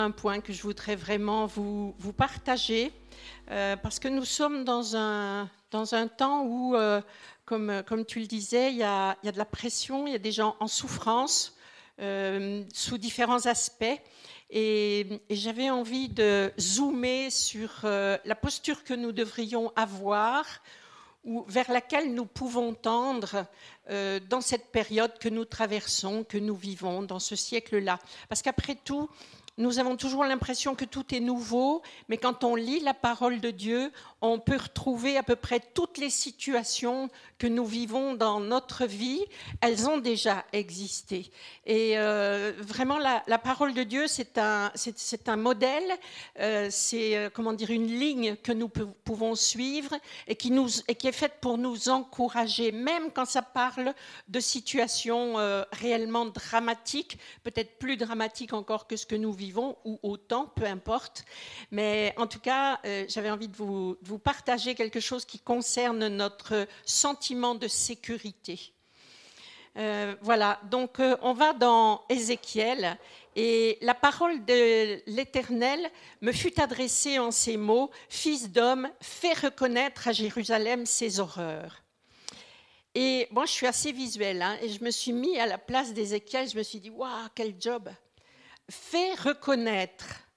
un point que je voudrais vraiment vous, partager, euh, parce que nous sommes dans un, dans un temps où, euh, comme, comme tu le disais, il y, a, il y, a, de la pression, il y a des gens en souffrance euh, sous différents aspects. Et, j'avais envie de zoomer sur la posture que nous devrions avoir ou vers laquelle nous pouvons tendre dans cette période que nous traversons, que nous vivons, dans ce siècle-là. Parce qu'après tout, nous avons toujours l'impression que tout est nouveau, mais quand on lit la parole de Dieu, on peut retrouver à peu près toutes les situations que nous vivons dans notre vie, elles ont déjà existé. Et euh, vraiment, la, parole de Dieu, c'est un, modèle, euh, c'est euh, comment dire une ligne que nous pouvons suivre et qui, est faite pour nous encourager, même quand ça parle de situations réellement dramatiques, peut-être plus dramatiques encore que ce que nous vivons, ou autant, peu importe. Mais en tout cas, euh, j'avais envie de vous vous partager quelque chose qui concerne notre sentiment de sécurité. Euh, voilà, donc euh, on va dans Ézéchiel et la parole de l'Éternel me fut adressée en ces mots, Fils d'homme, fais reconnaître à Jérusalem ses horreurs. Et moi, je suis assez visuelle, hein, et je me suis mis à la place d'Ézéchiel, je me suis dit, waouh, quel job Fais reconnaître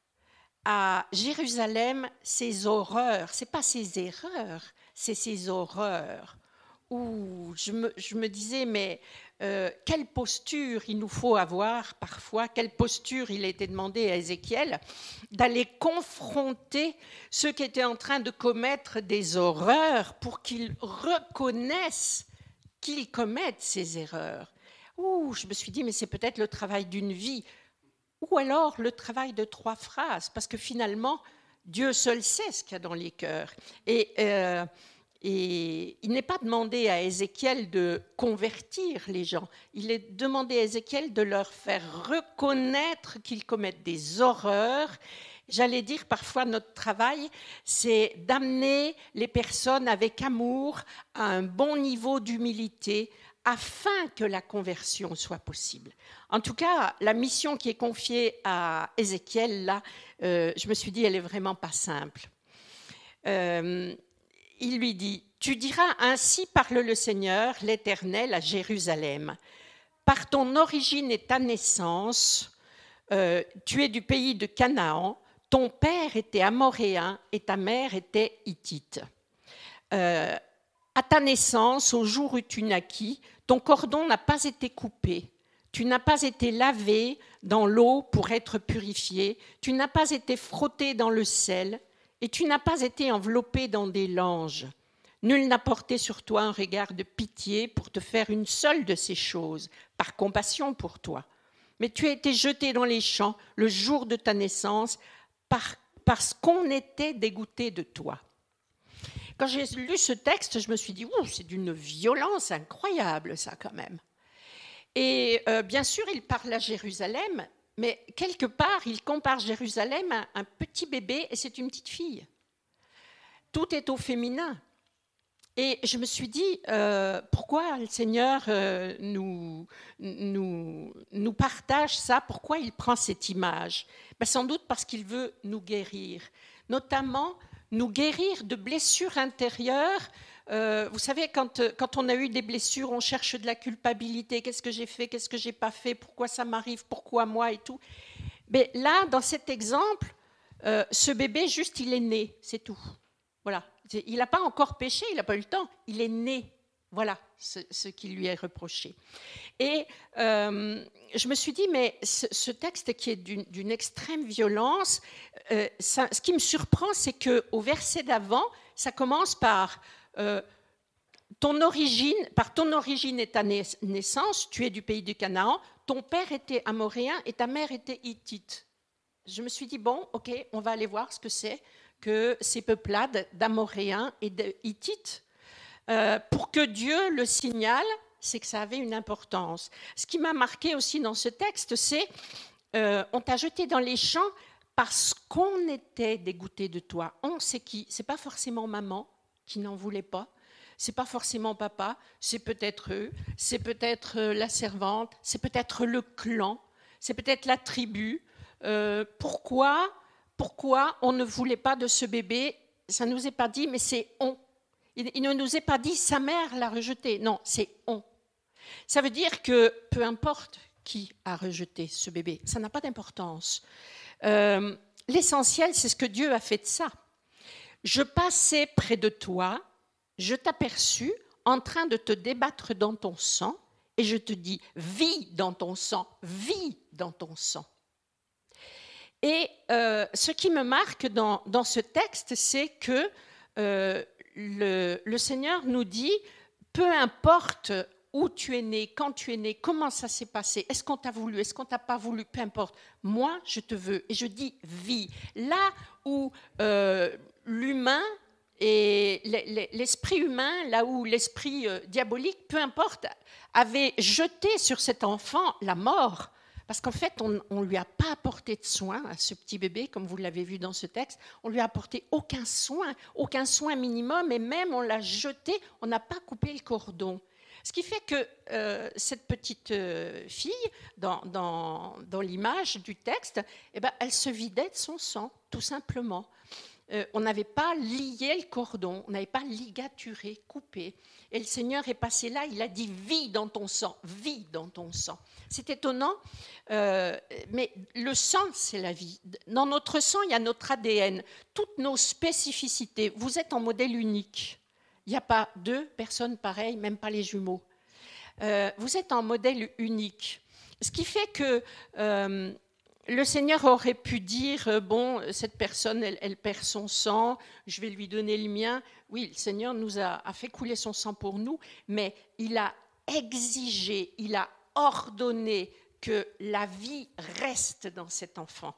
à Jérusalem ses horreurs. C'est pas ses erreurs, c'est ses horreurs. Où je me, je me disais, mais euh, quelle posture il nous faut avoir parfois, quelle posture il a été demandé à Ézéchiel d'aller confronter ceux qui étaient en train de commettre des horreurs pour qu'ils reconnaissent qu'ils commettent ces erreurs. Ouh, je me suis dit, mais c'est peut-être le travail d'une vie ou alors le travail de trois phrases, parce que finalement, Dieu seul sait ce qu'il y a dans les cœurs. Et, euh, et il n'est pas demandé à Ézéchiel de convertir les gens, il est demandé à Ézéchiel de leur faire reconnaître qu'ils commettent des horreurs. J'allais dire, parfois, notre travail, c'est d'amener les personnes avec amour à un bon niveau d'humilité, afin que la conversion soit possible. En tout cas, la mission qui est confiée à Ézéchiel, là, euh, je me suis dit, elle est vraiment pas simple. Euh, il lui dit, tu diras ainsi parle le Seigneur, l'Éternel, à Jérusalem. Par ton origine et ta naissance, euh, tu es du pays de Canaan, ton père était amoréen et ta mère était hittite. À ta naissance, au jour où tu naquis, ton cordon n'a pas été coupé, tu n'as pas été lavé dans l'eau pour être purifié, tu n'as pas été frotté dans le sel, et tu n'as pas été enveloppé dans des langes. Nul n'a porté sur toi un regard de pitié pour te faire une seule de ces choses, par compassion pour toi. Mais tu as été jeté dans les champs le jour de ta naissance parce qu'on était dégoûté de toi. Quand j'ai lu ce texte, je me suis dit, c'est d'une violence incroyable, ça, quand même. Et euh, bien sûr, il parle à Jérusalem, mais quelque part, il compare Jérusalem à un petit bébé et c'est une petite fille. Tout est au féminin. Et je me suis dit, euh, pourquoi le Seigneur euh, nous, nous, nous, partage ça? Pourquoi il prend cette image? Ben, Sans doute parce qu'il veut nous guérir, notamment nous guérir de blessures intérieures. Euh, vous savez, quand, quand, on a eu des blessures, on cherche de la culpabilité. Qu'est-ce que j'ai fait? Qu'est-ce que j'ai pas fait? Pourquoi ça m'arrive? Pourquoi moi? Et tout Mais là, dans cet exemple, euh, ce bébé, juste, il est né, c'est tout. Voilà. Il n'a pas encore péché, il n'a pas eu le temps. Il est né. Voilà ce, qui lui est reproché. Et euh, je me suis dit, mais ce, texte qui est d'une extrême violence, euh, ce qui me surprend, c'est qu'au verset d'avant, ça commence par euh, ton origine, par ton origine et ta naissance, tu es du pays du Canaan, ton père était amoréen et ta mère était hittite. Je me suis dit, bon, ok, on va aller voir ce que c'est que ces peuplades d'amoréens et de hittites euh, pour que Dieu le signale, c'est que ça avait une importance. Ce qui m'a marqué aussi dans ce texte, c'est euh, on t'a jeté dans les champs parce qu'on était dégoûté de toi. On sait qui C'est pas forcément maman qui n'en voulait pas. C'est pas forcément papa. C'est peut-être eux. C'est peut-être euh, la servante. C'est peut-être le clan. C'est peut-être la tribu. euh, pourquoi, pourquoi on ne voulait pas de ce bébé? Ça nous est pas dit, mais c'est on. Il, ne nous est pas dit sa mère l'a rejeté. Non, c'est on. Ça veut dire que peu importe qui a rejeté ce bébé, ça n'a pas d'importance. Euh, l'essentiel, c'est ce que Dieu a fait de ça. Je passais près de toi, je t'aperçus en train de te débattre dans ton sang, et je te dis, vis dans ton sang, vis dans ton sang. Et euh, ce qui me marque dans, ce texte, c'est que euh, le, Seigneur nous dit, peu importe où tu es né, quand tu es né, comment ça s'est passé, est-ce qu'on t'a voulu, est-ce qu'on t'a pas voulu, peu importe, moi je te veux. Et je dis vis. Là où euh, l'humain et l'esprit humain, là où l'esprit diabolique, peu importe, avait jeté sur cet enfant la mort, parce qu'en fait, on ne lui a pas apporté de soin à ce petit bébé, comme vous l'avez vu dans ce texte. On lui a apporté aucun soin, aucun soin minimum, et même on l'a jeté, on n'a pas coupé le cordon. Ce qui fait que euh, cette petite euh, fille, dans, dans, dans l'image du texte, eh ben, elle se vidait de son sang, tout simplement. Euh, on n'avait pas lié le cordon, on n'avait pas ligaturé, coupé. Et le Seigneur est passé là, il a dit vis dans ton sang, vis dans ton sang. C'est étonnant, euh, mais le sang, c'est la vie. Dans notre sang, il y a notre ADN, toutes nos spécificités. Vous êtes en modèle unique. Il n'y a pas deux personnes pareilles, même pas les jumeaux. Euh, vous êtes en modèle unique. Ce qui fait que le Seigneur aurait pu dire, euh, bon, cette personne, elle, perd son sang, je vais lui donner le mien. Oui, le Seigneur nous a, fait couler son sang pour nous, mais il a exigé, il a ordonné que la vie reste dans cet enfant.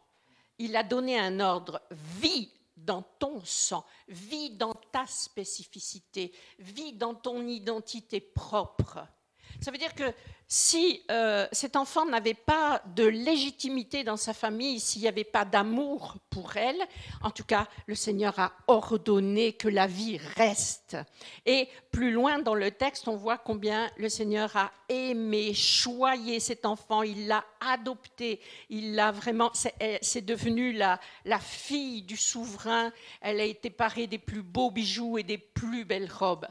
Il a donné un ordre, vie dans ton sang, vis dans ta spécificité, vis dans ton identité propre. Ça veut dire que si euh, cet enfant n'avait pas de légitimité dans sa famille, s'il n'y avait pas d'amour pour elle, en tout cas, le Seigneur a ordonné que la vie reste. Et plus loin dans le texte, on voit combien le Seigneur a aimé, choyé cet enfant, il l'a adopté, il l'a vraiment, c'est devenu la, la fille du souverain, elle a été parée des plus beaux bijoux et des plus belles robes.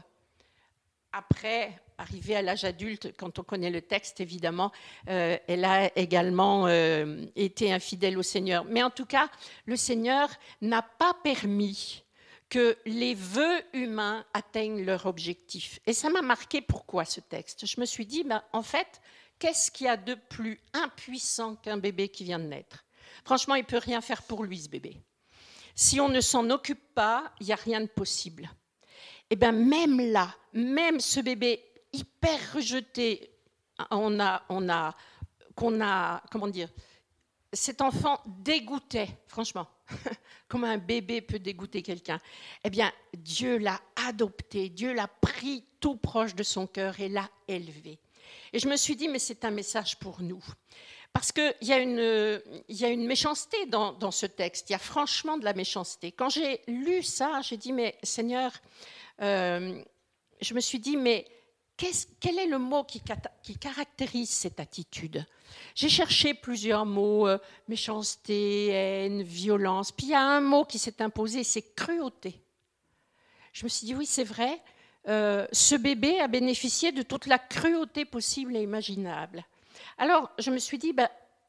Après, arrivée à l'âge adulte, quand on connaît le texte, évidemment, euh, elle a également euh, été infidèle au Seigneur. Mais en tout cas, le Seigneur n'a pas permis que les vœux humains atteignent leur objectif. Et ça m'a marqué pourquoi ce texte. Je me suis dit, ben, en fait, qu'est-ce qu'il y a de plus impuissant qu'un bébé qui vient de naître? Franchement, il ne peut rien faire pour lui, ce bébé. Si on ne s'en occupe pas, il n'y a rien de possible. Et eh bien même là, même ce bébé hyper rejeté. On a, on a, qu'on a, comment dire, cet enfant dégoûtait, franchement, comme un bébé peut dégoûter quelqu'un. Eh bien, Dieu l'a adopté, Dieu l'a pris tout proche de son cœur et l'a élevé. Et je me suis dit, mais c'est un message pour nous. Parce qu'il y, a une, y a une méchanceté dans, dans, ce texte, il y a franchement de la méchanceté. Quand j'ai lu ça, j'ai dit, mais Seigneur, euh, je me suis dit, mais quel est le mot qui, caractérise cette attitude? J'ai cherché plusieurs mots, euh, méchanceté, haine, violence, puis il y a un mot qui s'est imposé, c'est cruauté. Je me suis dit, oui, c'est vrai, euh, ce bébé a bénéficié de toute la cruauté possible et imaginable. Alors, je me suis dit, ben,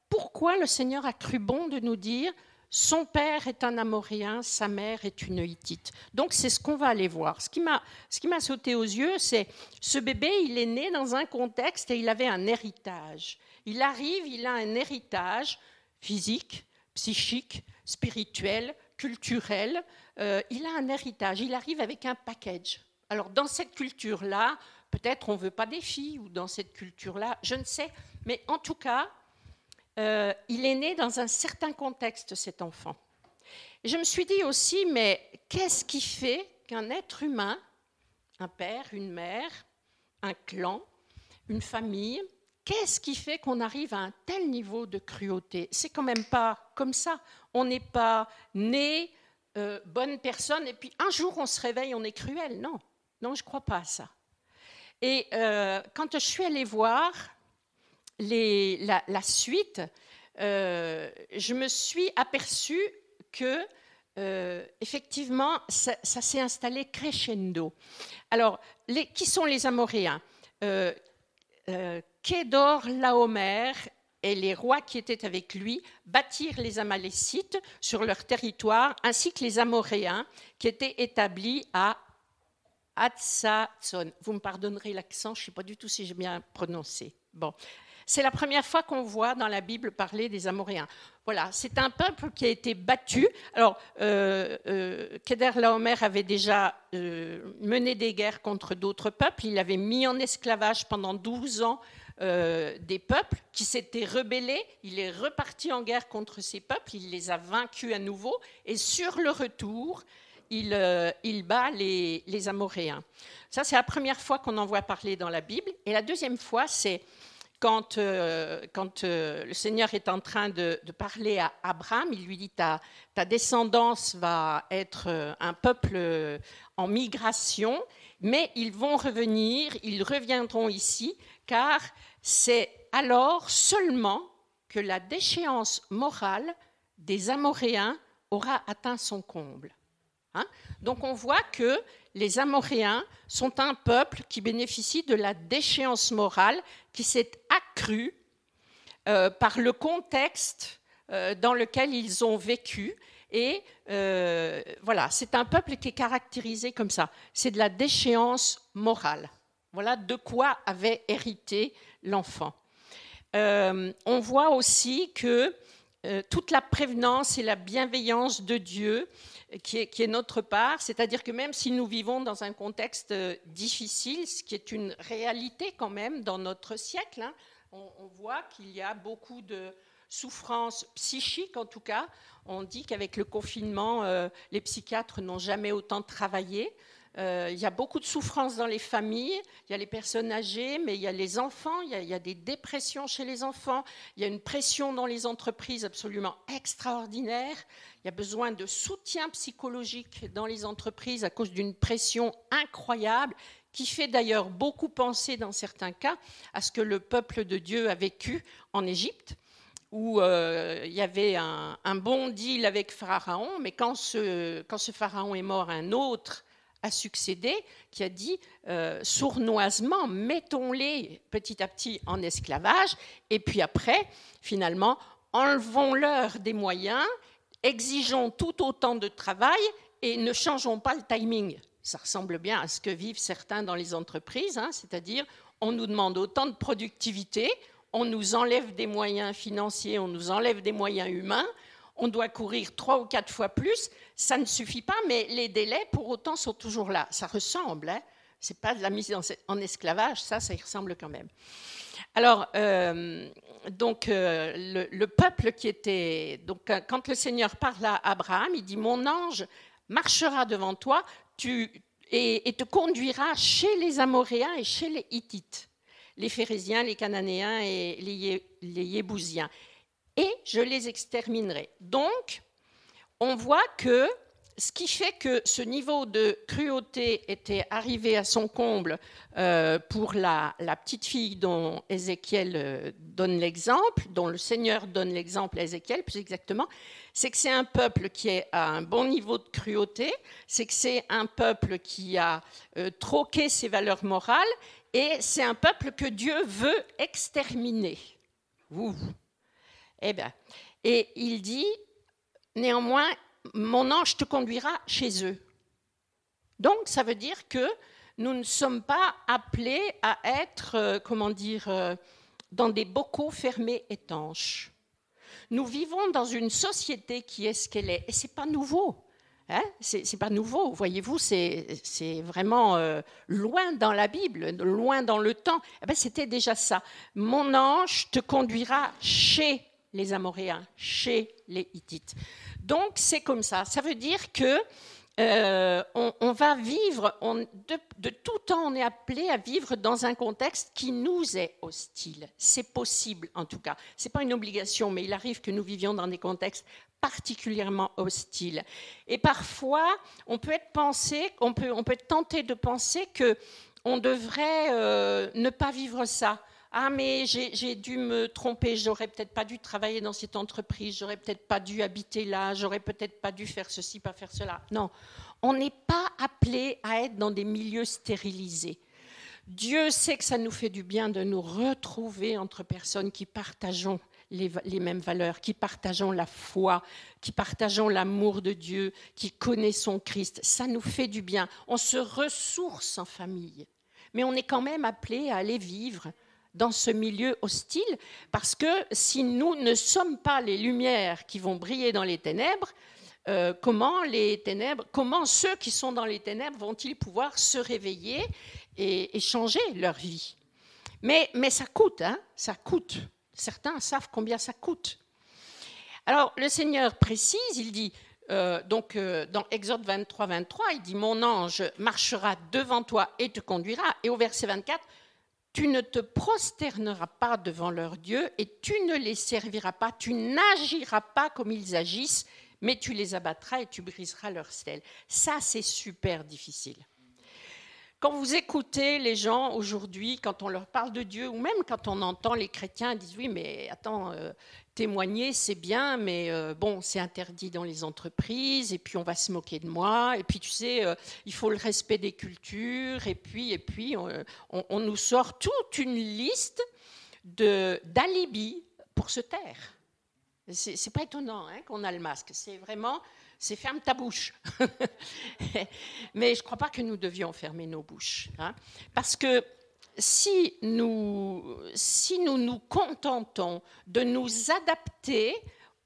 pourquoi le Seigneur a cru bon de nous dire son père est un Amorien, sa mère est une Hittite. Donc c'est ce qu'on va aller voir. Ce qui m'a sauté aux yeux, c'est ce bébé, il est né dans un contexte et il avait un héritage. Il arrive, il a un héritage physique, psychique, spirituel, culturel. Euh, il a un héritage, il arrive avec un package. Alors dans cette culture-là, peut-être on ne veut pas des filles, ou dans cette culture-là, je ne sais. Mais en tout cas, euh, il est né dans un certain contexte, cet enfant. je me suis dit aussi, mais qu'est-ce qui fait qu'un être humain, un père, une mère, un clan, une famille, qu'est-ce qui fait qu'on arrive à un tel niveau de cruauté? C'est quand même pas comme ça. On n'est pas né euh, bonne personne et puis un jour on se réveille, on est cruel. Non, non, je crois pas à ça. Et euh, quand je suis allée voir la, suite, je me suis aperçue que effectivement, ça, s'est installé crescendo. Alors, qui sont les Amoréens? Kédor Laomer et les rois qui étaient avec lui bâtirent les Amalécites sur leur territoire, ainsi que les Amoréens qui étaient établis à Atsatson. Vous me pardonnerez l'accent, je ne sais pas du tout si j'ai bien prononcé. Bon. C'est la première fois qu'on voit dans la Bible parler des Amoréens. Voilà, c'est un peuple qui a été battu. Alors, euh, euh Keder Laomer avait déjà euh, mené des guerres contre d'autres peuples. Il avait mis en esclavage pendant 12 ans euh, des peuples qui s'étaient rebellés. Il est reparti en guerre contre ces peuples, il les a vaincus à nouveau, et sur le retour, il, euh, bat les, Amoréens. Ça, c'est la première fois qu'on en voit parler dans la Bible. Et la deuxième fois, c'est quand, euh, le Seigneur est en train de, parler à Abraham, il lui dit ta, descendance va être un peuple en migration, mais ils vont revenir, ils reviendront ici, car c'est alors seulement que la déchéance morale des Amoréens aura atteint son comble. Hein. Donc on voit que les Amoréens sont un peuple qui bénéficie de la déchéance morale qui s'est accrue euh, par le contexte euh, dans lequel ils ont vécu. Et euh, voilà, c'est un peuple qui est caractérisé comme ça. C'est de la déchéance morale. Voilà de quoi avait hérité l'enfant. Euh, on voit aussi que toute la prévenance et la bienveillance de Dieu qui est, notre part, c'est-à-dire que même si nous vivons dans un contexte difficile, ce qui est une réalité quand même dans notre siècle, hein, on, voit qu'il y a beaucoup de souffrances psychiques en tout cas. On dit qu'avec le confinement, les psychiatres n'ont jamais autant travaillé. Euh, il y a beaucoup de souffrances dans les familles, il y a les personnes âgées, mais il y a les enfants, il y a, des dépressions chez les enfants, il y a une pression dans les entreprises absolument extraordinaire, il y a besoin de soutien psychologique dans les entreprises à cause d'une pression incroyable qui fait d'ailleurs beaucoup penser dans certains cas à ce que le peuple de Dieu a vécu en Égypte où euh, il y avait un, bon deal avec Pharaon, mais quand ce, Pharaon est mort, un autre a succédé, qui a dit euh, sournoisement, mettons-les petit à petit en esclavage, et puis après, finalement, enlevons-leur des moyens, exigeons tout autant de travail et ne changeons pas le timing. Ça ressemble bien à ce que vivent certains dans les entreprises, hein, c'est-à-dire on nous demande autant de productivité, on nous enlève des moyens financiers, on nous enlève des moyens humains, on doit courir trois ou quatre fois plus, ça ne suffit pas, mais les délais, pour autant, sont toujours là. Ça ressemble, hein c'est pas de la mise en esclavage, ça, ça y ressemble quand même. Alors, euh, donc, euh, le, peuple qui était. Donc, euh, quand le Seigneur parle à Abraham, il dit Mon ange marchera devant toi et, te conduira chez les Amoréens et chez les Hittites, les Phérésiens, les Cananéens et les, les Yébousiens et je les exterminerai. Donc, on voit que ce qui fait que ce niveau de cruauté était arrivé à son comble euh, pour la, petite fille dont Ézéchiel euh, donne l'exemple, dont le Seigneur donne l'exemple à Ézéchiel, plus exactement, c'est que c'est un peuple qui est à un bon niveau de cruauté, c'est que c'est un peuple qui a euh, troqué ses valeurs morales, et c'est un peuple que Dieu veut exterminer. Eh bien, et il dit, néanmoins, mon ange te conduira chez eux. Donc, ça veut dire que nous ne sommes pas appelés à être, euh, comment dire, euh, dans des bocaux fermés étanches. Nous vivons dans une société qui est ce qu'elle est, et c'est pas nouveau. Hein c'est pas nouveau, voyez-vous, c'est vraiment euh, loin dans la Bible, loin dans le temps. Eh ben, C'était déjà ça. Mon ange te conduira chez les Amoréens, chez les Hittites. Donc c'est comme ça. Ça veut dire que euh, on, va vivre, de, tout temps, on est appelé à vivre dans un contexte qui nous est hostile. C'est possible, en tout cas. Ce n'est pas une obligation, mais il arrive que nous vivions dans des contextes particulièrement hostiles. Et parfois, on peut être pensé, on peut, tenté de penser que on devrait euh, ne pas vivre ça Ah, mais j'ai dû me tromper, j'aurais peut-être pas dû travailler dans cette entreprise, j'aurais peut-être pas dû habiter là, j'aurais peut-être pas dû faire ceci, pas faire cela. Non, on n'est pas appelé à être dans des milieux stérilisés. Dieu sait que ça nous fait du bien de nous retrouver entre personnes qui partageons les, mêmes valeurs, qui partageons la foi, qui partageons l'amour de Dieu, qui connaissons Christ. Ça nous fait du bien. On se ressource en famille. Mais on est quand même appelé à aller vivre dans ce milieu hostile, parce que si nous ne sommes pas les lumières qui vont briller dans les ténèbres, euh, comment les ténèbres, comment ceux qui sont dans les ténèbres vont-ils pouvoir se réveiller et, changer leur vie? Mais, mais ça coûte, hein, ça coûte. Certains savent combien ça coûte. Alors le Seigneur précise, il dit, euh, donc euh, dans Exode 23, 23, il dit, mon ange marchera devant toi et te conduira. Et au verset 24, tu ne te prosterneras pas devant leur Dieu et tu ne les serviras pas, tu n'agiras pas comme ils agissent, mais tu les abattras et tu briseras leur stèle. Ça, c'est super difficile. Quand vous écoutez les gens aujourd'hui, quand on leur parle de Dieu, ou même quand on entend les chrétiens disent oui, mais attends, euh, témoigner, c'est bien, mais euh, bon, c'est interdit dans les entreprises, et puis on va se moquer de moi, et puis tu sais, euh, il faut le respect des cultures, et puis, et puis on, nous sort toute une liste d'alibis pour se taire. C'est pas étonnant hein, qu'on a le masque, c'est vraiment, c'est ferme ta bouche. mais je ne crois pas que nous devions fermer nos bouches, hein, parce que si nous, si nous nous contentons de nous adapter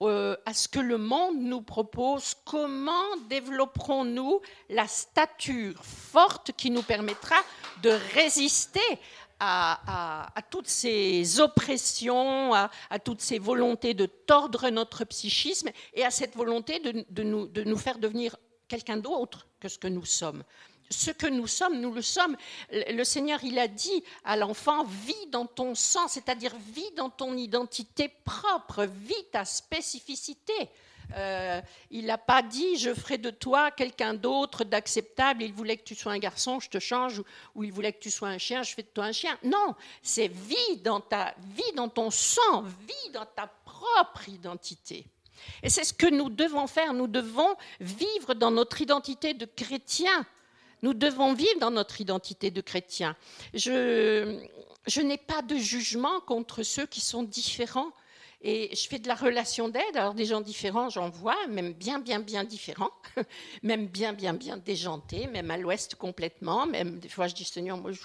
euh, à ce que le monde nous propose, comment développerons-nous la stature forte qui nous permettra de résister à, toutes ces oppressions, à, toutes ces volontés de tordre notre psychisme et à cette volonté de, nous, de nous faire devenir quelqu'un d'autre que ce que nous sommes ce que nous sommes, nous le sommes. Le Seigneur, il a dit à l'enfant, vis dans ton sang, c'est-à-dire vis dans ton identité propre, vis ta spécificité. Euh, il n'a pas dit je ferai de toi quelqu'un d'autre d'acceptable. Il voulait que tu sois un garçon, je te change, ou, il voulait que tu sois un chien, je fais de toi un chien. Non, c'est vis dans ta vie, dans ton sang, vis dans ta propre identité. Et c'est ce que nous devons faire. Nous devons vivre dans notre identité de chrétien nous devons vivre dans notre identité de chrétien. Je, je n'ai pas de jugement contre ceux qui sont différents. Et je fais de la relation d'aide. Alors, des gens différents, j'en vois, même bien, bien, bien différents, même bien, bien, bien déjantés, même à l'ouest complètement. Même des fois, je dis Seigneur, moi, je,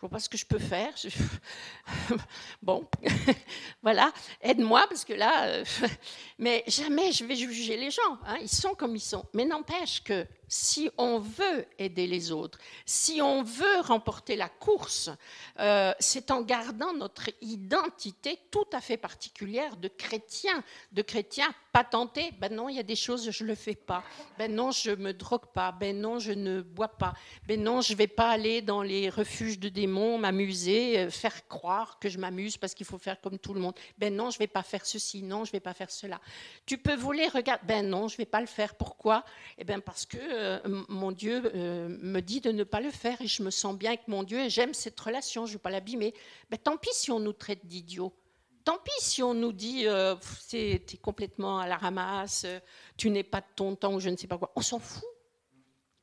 vois pas ce que je peux faire. bon, voilà, aide-moi parce que là, euh, mais jamais je vais juger les gens. Hein. Ils sont comme ils sont. Mais n'empêche que si on veut aider les autres, si on veut remporter la course, euh, c'est en gardant notre identité tout à fait particulière de chrétien, de chrétien patenté. Ben non, il y a des choses je le fais pas. Ben non, je me drogue pas. Ben non, je ne bois pas. Ben non, je vais pas aller dans les refuges de m'amuser, euh, faire croire que je m'amuse parce qu'il faut faire comme tout le monde. Ben non, je vais pas faire ceci. Non, je vais pas faire cela. Tu peux voler, regarde. Ben non, je vais pas le faire. Pourquoi? Eh ben parce que euh, mon Dieu euh, me dit de ne pas le faire et je me sens bien avec mon Dieu et j'aime cette relation, je ne veux pas l'abîmer. Ben, tant pis si on nous traite d'idiots. Tant pis si on nous dit euh, tu es complètement à la ramasse, tu n'es pas de ton temps ou je ne sais pas quoi. On s'en fout.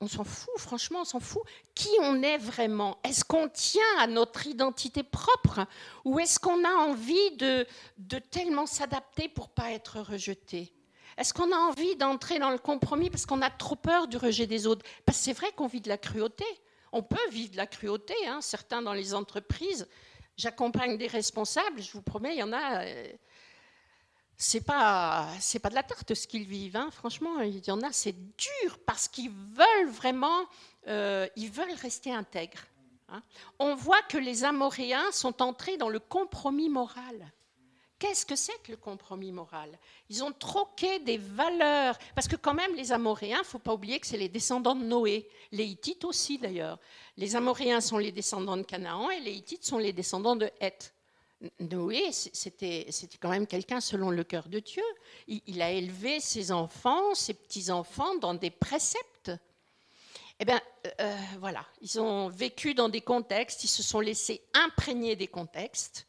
On s'en fout, franchement, on s'en fout. Qui on est vraiment? Est-ce qu'on tient à notre identité propre ou est-ce qu'on a envie de, tellement s'adapter pour pas être rejeté? Est-ce qu'on a envie d'entrer dans le compromis parce qu'on a trop peur du rejet des autres? Parce que c'est vrai qu'on vit de la cruauté. On peut vivre de la cruauté. Hein. Certains dans les entreprises, j'accompagne des responsables, je vous promets, il y en a. C'est pas c'est pas de la tarte ce qu'ils vivent. Hein. Franchement, il y en a, c'est dur parce qu'ils veulent vraiment, euh, ils veulent rester intègres. Hein. On voit que les Amoréens sont entrés dans le compromis moral. Qu'est-ce que c'est que le compromis moral? Ils ont troqué des valeurs, parce que quand même les Amoréens, faut pas oublier que c'est les descendants de Noé, les Hittites aussi d'ailleurs. Les Amoréens sont les descendants de Canaan et les Hittites sont les descendants de Heth. Noé, c'était quand même quelqu'un selon le cœur de Dieu. Il, a élevé ses enfants, ses petits-enfants dans des préceptes. Eh bien, euh, voilà, ils ont vécu dans des contextes, ils se sont laissés imprégner des contextes,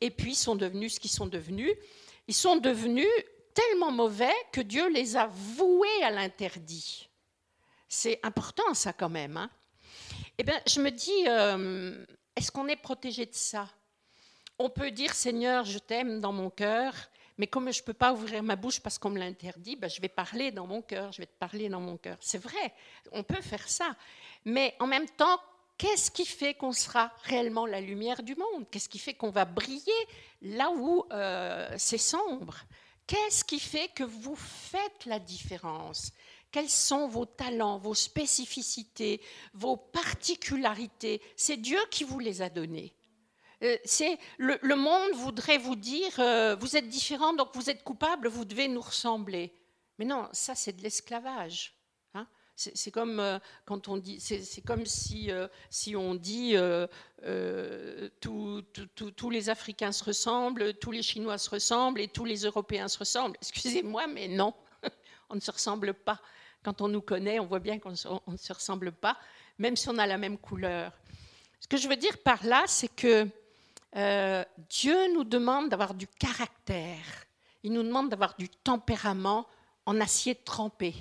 et puis sont devenus ce qu'ils sont devenus. Ils sont devenus tellement mauvais que Dieu les a voués à l'interdit. C'est important ça quand même. Hein. eh bien, je me dis, euh, est-ce qu'on est protégé de ça? On peut dire, Seigneur, je t'aime dans mon cœur, mais comme je ne peux pas ouvrir ma bouche parce qu'on me l'interdit, ben je vais parler dans mon cœur, je vais te parler dans mon cœur. C'est vrai, on peut faire ça. Mais en même temps, qu'est-ce qui fait qu'on sera réellement la lumière du monde? Qu'est-ce qui fait qu'on va briller là où euh, c'est sombre? Qu'est-ce qui fait que vous faites la différence? Quels sont vos talents, vos spécificités, vos particularités? C'est Dieu qui vous les a donnés. Euh, c'est le, monde voudrait vous dire euh, vous êtes différent donc vous êtes coupable, vous devez nous ressembler. Mais non, ça c'est de l'esclavage. Hein. c'est comme euh, quand on dit, c'est comme si si on dit tous les Africains se ressemblent, tous les Chinois se ressemblent et tous les Européens se ressemblent. Excusez-moi, mais non, on ne se ressemble pas. Quand on nous connaît, on voit bien qu'on ne se ressemble pas, même si on a la même couleur. Ce que je veux dire par là, c'est que euh, Dieu nous demande d'avoir du caractère, il nous demande d'avoir du tempérament en acier trempé.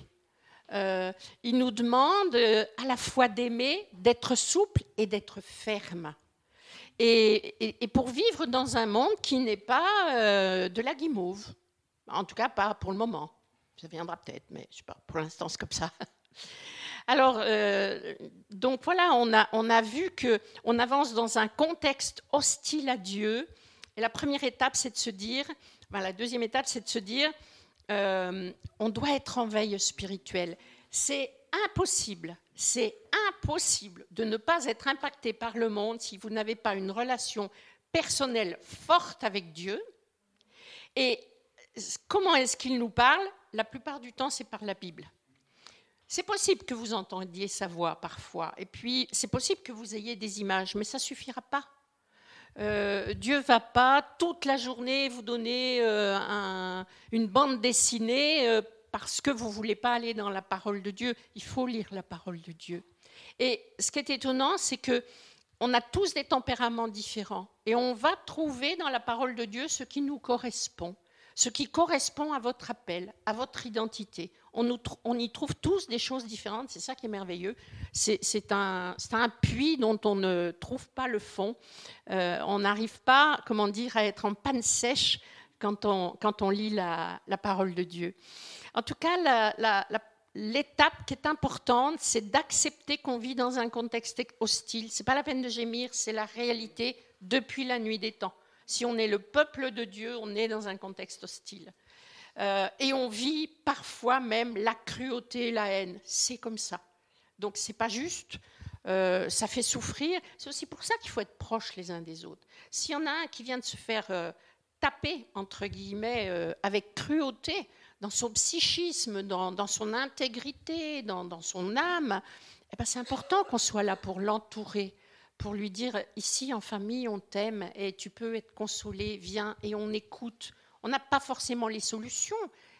Euh, il nous demande euh, à la fois d'aimer, d'être souple et d'être ferme. Et, pour vivre dans un monde qui n'est pas de la guimauve, en tout cas pas pour le moment. Ça viendra peut-être, mais je sais pas, pour l'instant c'est comme ça. Alors, euh, donc voilà, on a, on a vu qu'on avance dans un contexte hostile à Dieu. Et la première étape, c'est de se dire, la deuxième étape, c'est de se dire, euh, on doit être en veille spirituelle. C'est impossible, c'est impossible de ne pas être impacté par le monde si vous n'avez pas une relation personnelle forte avec Dieu. Et comment est-ce qu'il nous parle? La plupart du temps, c'est par la Bible. C'est possible que vous entendiez sa voix parfois, et puis c'est possible que vous ayez des images, mais ça suffira pas. Euh, Dieu va pas toute la journée vous donner euh, une bande dessinée euh, parce que vous voulez pas aller dans la parole de Dieu. Il faut lire la parole de Dieu. Et ce qui est étonnant, c'est que on a tous des tempéraments différents et on va trouver dans la parole de Dieu ce qui nous correspond ce qui correspond à votre appel, à votre identité. On, y trouve tous des choses différentes, c'est ça qui est merveilleux. C'est un, puits dont on ne trouve pas le fond. Euh, on n'arrive pas, comment dire, à être en panne sèche quand on, lit la, parole de Dieu. En tout cas, l'étape qui est importante, c'est d'accepter qu'on vit dans un contexte hostile. Ce n'est pas la peine de gémir, c'est la réalité depuis la nuit des temps. Si on est le peuple de Dieu, on est dans un contexte hostile. Euh, et on vit parfois même la cruauté, la haine. C'est comme ça. Donc c'est pas juste. Euh, ça fait souffrir. C'est aussi pour ça qu'il faut être proches les uns des autres. S'il y en a un qui vient de se faire euh, taper, entre guillemets, avec cruauté, dans son psychisme, dans, son intégrité, dans, son âme, eh ben, c'est important qu'on soit là pour l'entourer, pour lui dire ici en famille on t'aime et tu peux être consolé, viens et on écoute. On n'a pas forcément les solutions,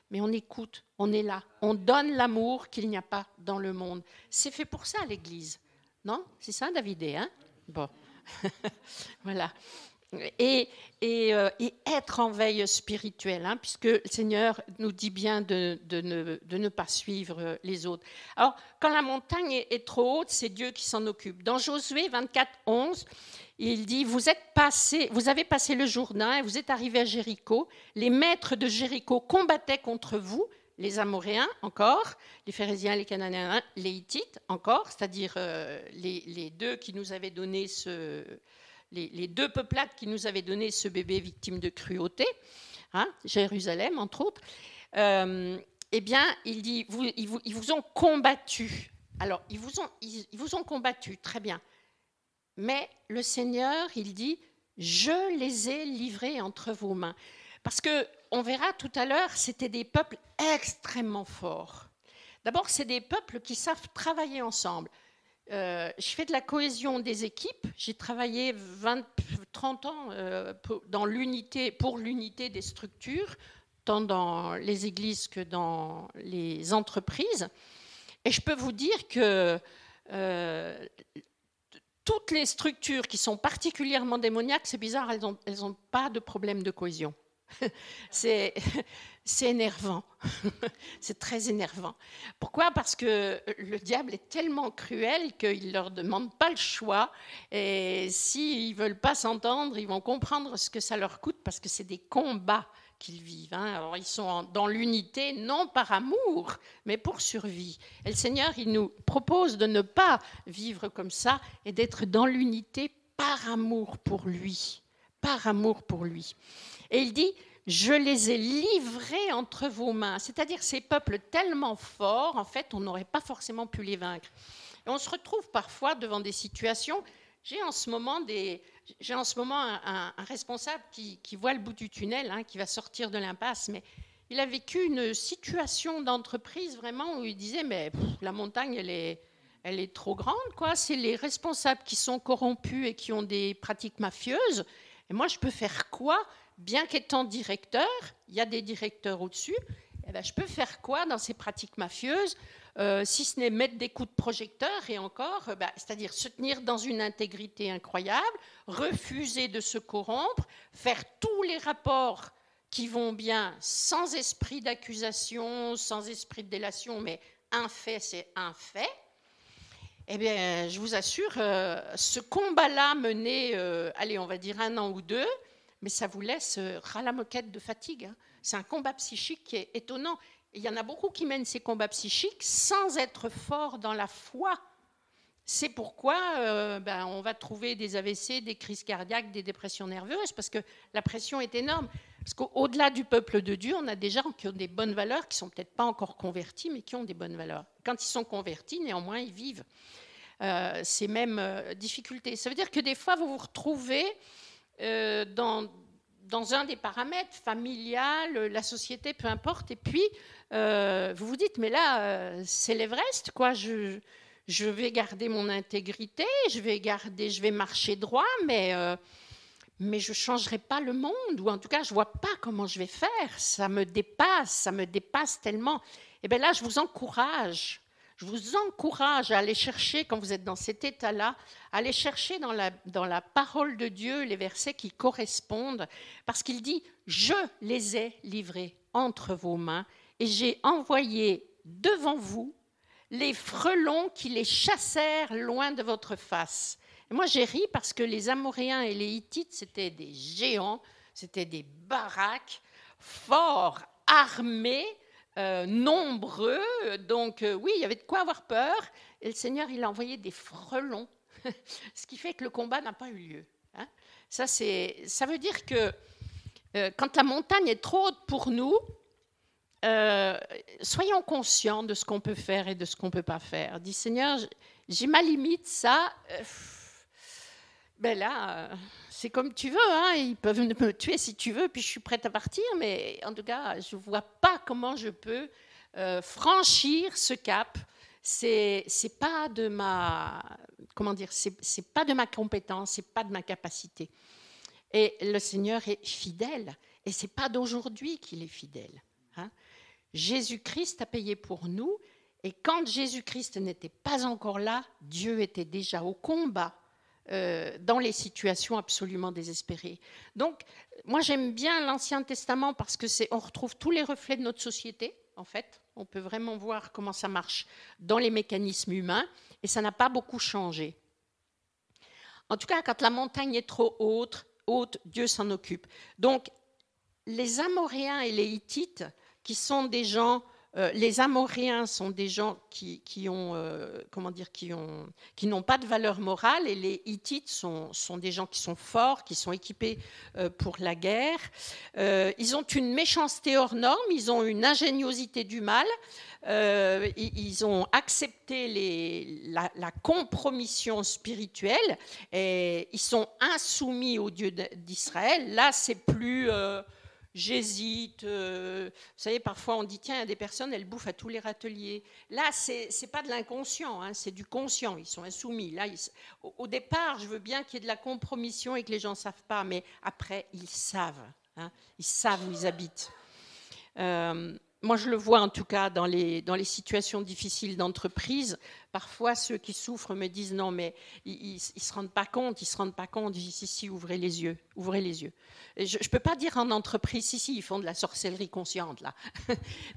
mais on écoute, on est là, on donne l'amour qu'il n'y a pas dans le monde. C'est fait pour ça l'Église, non? C'est ça David hein? Bon, voilà et, euh, et, être en veille spirituelle, hein, puisque le Seigneur nous dit bien de, ne, pas suivre les autres. Alors, quand la montagne est, trop haute, c'est Dieu qui s'en occupe. Dans Josué 24, 11, il dit vous, êtes passé, vous avez passé le Jourdain et vous êtes arrivé à Jéricho. Les maîtres de Jéricho combattaient contre vous, les Amoréens encore, les Phérésiens, les Cananéens, les Hittites encore, c'est-à-dire euh, les, deux qui nous avaient donné ce les, deux peuplades qui nous avaient donné ce bébé victime de cruauté, hein, Jérusalem entre autres, euh, eh bien, il dit, vous, ils, vous, ont combattu. Alors, ils vous ont, ils, vous ont combattu, très bien. Mais le Seigneur, il dit, je les ai livrés entre vos mains. Parce que, on verra tout à l'heure, c'était des peuples extrêmement forts. D'abord, c'est des peuples qui savent travailler ensemble. Euh, je fais de la cohésion des équipes. J'ai travaillé 20, 30 ans euh, pour, dans l'unité, pour l'unité des structures, tant dans les églises que dans les entreprises. Et je peux vous dire que toutes les structures qui sont particulièrement démoniaques, c'est bizarre, elles n'ont pas de problème de cohésion. c'est énervant. c'est très énervant. Pourquoi? Parce que le diable est tellement cruel qu'il ne leur demande pas le choix. Et s'ils ne veulent pas s'entendre, ils vont comprendre ce que ça leur coûte parce que c'est des combats qu'ils vivent. Hein. Alors ils sont dans l'unité, non par amour, mais pour survie. Et le Seigneur, il nous propose de ne pas vivre comme ça et d'être dans l'unité par amour pour lui. Par amour pour lui. Et il dit, je les ai livrés entre vos mains. C'est-à-dire ces peuples tellement forts, en fait, on n'aurait pas forcément pu les vaincre. Et on se retrouve parfois devant des situations. J'ai en ce moment, des, en ce moment un, responsable qui, voit le bout du tunnel, hein, qui va sortir de l'impasse, mais il a vécu une situation d'entreprise vraiment où il disait mais la montagne elle est, elle est trop grande quoi. C'est les responsables qui sont corrompus et qui ont des pratiques mafieuses. Et moi je peux faire quoi? Bien qu'étant directeur, il y a des directeurs au-dessus, eh ben, je peux faire quoi dans ces pratiques mafieuses, euh, si ce n'est mettre des coups de projecteur et encore, euh, bah, c'est-à-dire se tenir dans une intégrité incroyable, refuser de se corrompre, faire tous les rapports qui vont bien sans esprit d'accusation, sans esprit de délation, mais un fait, c'est un fait. Eh bien, je vous assure, euh, ce combat-là mené, allez, on va dire un an ou deux, mais ça vous laisse ras la moquette de fatigue. Hein. C'est un combat psychique qui est étonnant. Il y en a beaucoup qui mènent ces combats psychiques sans être forts dans la foi. C'est pourquoi euh, ben, on va trouver des AVC, des crises cardiaques, des dépressions nerveuses, parce que la pression est énorme. Parce qu'au-delà du peuple de Dieu, on a des gens qui ont des bonnes valeurs, qui sont peut-être pas encore convertis, mais qui ont des bonnes valeurs. Quand ils sont convertis, néanmoins, ils vivent euh, ces mêmes difficultés. Ça veut dire que des fois, vous vous retrouvez euh, dans, dans, un des paramètres, familial, la société, peu importe. Et puis, euh, vous vous dites, mais là, euh, c'est l'Everest, quoi. Je, vais garder mon intégrité, je vais, garder, je vais marcher droit, mais, mais je ne changerai pas le monde, ou en tout cas, je ne vois pas comment je vais faire. Ça me dépasse, ça me dépasse tellement. Et bien là, je vous encourage je vous encourage à aller chercher, quand vous êtes dans cet état-là, à aller chercher dans la, parole de Dieu les versets qui correspondent, parce qu'il dit, je les ai livrés entre vos mains et j'ai envoyé devant vous les frelons qui les chassèrent loin de votre face. Moi, j'ai ri parce que les Amoréens et les Hittites, c'était des géants, c'était des baraques forts, armés, euh, nombreux. Donc euh, oui, il y avait de quoi avoir peur. Et le Seigneur, il a envoyé des frelons, ce qui fait que le combat n'a pas eu lieu. Hein. Ça, ça veut dire que euh, quand la montagne est trop haute pour nous, soyons conscients de ce qu'on peut faire et de ce qu'on ne peut pas faire. Dis Seigneur, j'ai ma limite, ça. ben là c'est comme tu veux, hein, ils peuvent me tuer si tu veux, puis je suis prête à partir, mais en tout cas, je ne vois pas comment je peux euh, franchir ce cap. C'est c'est pas de ma comment dire, c'est pas de ma compétence, c'est pas de ma capacité. Et le Seigneur est fidèle, et c'est pas d'aujourd'hui qu'il est fidèle. Hein. Jésus-Christ a payé pour nous, et quand Jésus-Christ n'était pas encore là, Dieu était déjà au combat euh, dans les situations absolument désespérées. Donc, moi, j'aime bien l'Ancien Testament parce que c'est, on retrouve tous les reflets de notre société, en fait. On peut vraiment voir comment ça marche dans les mécanismes humains, et ça n'a pas beaucoup changé. En tout cas, quand la montagne est trop haute, haute Dieu s'en occupe. Donc, les Amoréens et les Hittites, qui sont des gens euh, les Amoréens sont des gens qui, ont, euh, comment dire, qui ont, qui n'ont pas de valeur morale, et les Hittites sont, sont, des gens qui sont forts, qui sont équipés euh, pour la guerre. ils ont une méchanceté hors norme, ils ont une ingéniosité du mal. ils ont accepté les, la, la, compromission spirituelle et ils sont insoumis au Dieu d'Israël. Là, c'est plus j'hésite. Euh, vous savez, parfois on dit tiens, il y a des personnes, elles bouffent à tous les râteliers. Là, c'est n'est pas de l'inconscient, hein, c'est du conscient. Ils sont insoumis. Là, au, départ, je veux bien qu'il y ait de la compromission et que les gens ne savent pas, mais après, ils savent. Hein, ils savent où ils habitent. Euh, moi, je le vois en tout cas dans les, dans les situations difficiles d'entreprise. Parfois, ceux qui souffrent me disent non, mais ils ne se rendent pas compte, ils se rendent pas compte. Je dis si, si, ouvrez les yeux, ouvrez les yeux. je ne peux pas dire en entreprise, si, si, ils font de la sorcellerie consciente, là.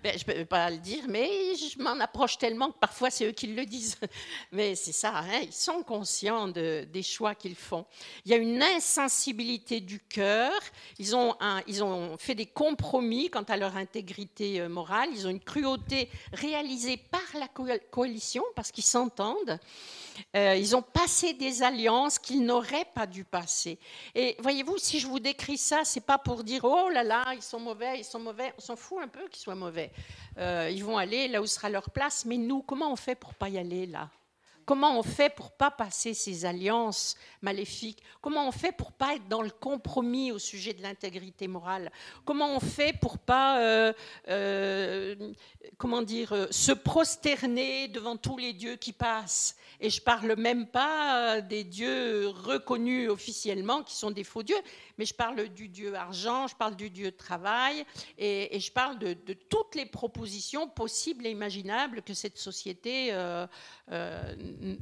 ben, je ne peux pas le dire, mais je m'en approche tellement que parfois c'est eux qui le disent. mais c'est ça, hein, ils sont conscients de, des choix qu'ils font. Il y a une insensibilité du cœur. Ils ont, ils ont fait des compromis quant à leur intégrité euh, morale. Ils ont une cruauté réalisée par la coalition parce qu'ils s'entendent. Euh, ils ont passé des alliances qu'ils n'auraient pas dû passer. Et voyez-vous, si je vous décris ça, c'est pas pour dire oh là là, ils sont mauvais, ils sont mauvais. On s'en fout un peu qu'ils soient mauvais. Euh, ils vont aller là où sera leur place. Mais nous, comment on fait pour pas y aller là? Comment on fait pour pas passer ces alliances maléfiques? Comment on fait pour pas être dans le compromis au sujet de l'intégrité morale? Comment on fait pour pas, euh, euh, comment dire, euh, se prosterner devant tous les dieux qui passent? Et je parle même pas des dieux reconnus officiellement qui sont des faux dieux, mais je parle du dieu argent, je parle du dieu travail, et, je parle de, toutes les propositions possibles et imaginables que cette société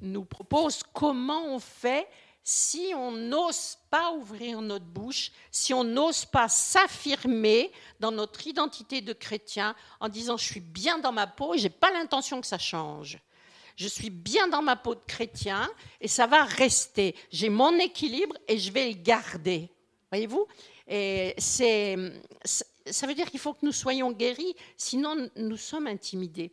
nous propose. Comment on fait si on n'ose pas ouvrir notre bouche, si on n'ose pas s'affirmer dans notre identité de chrétien en disant je suis bien dans ma peau et j'ai pas l'intention que ça change. Je suis bien dans ma peau de chrétien et ça va rester. J'ai mon équilibre et je vais le garder. Voyez-vous? Et c'est, ça veut dire qu'il faut que nous soyons guéris, sinon nous sommes intimidés.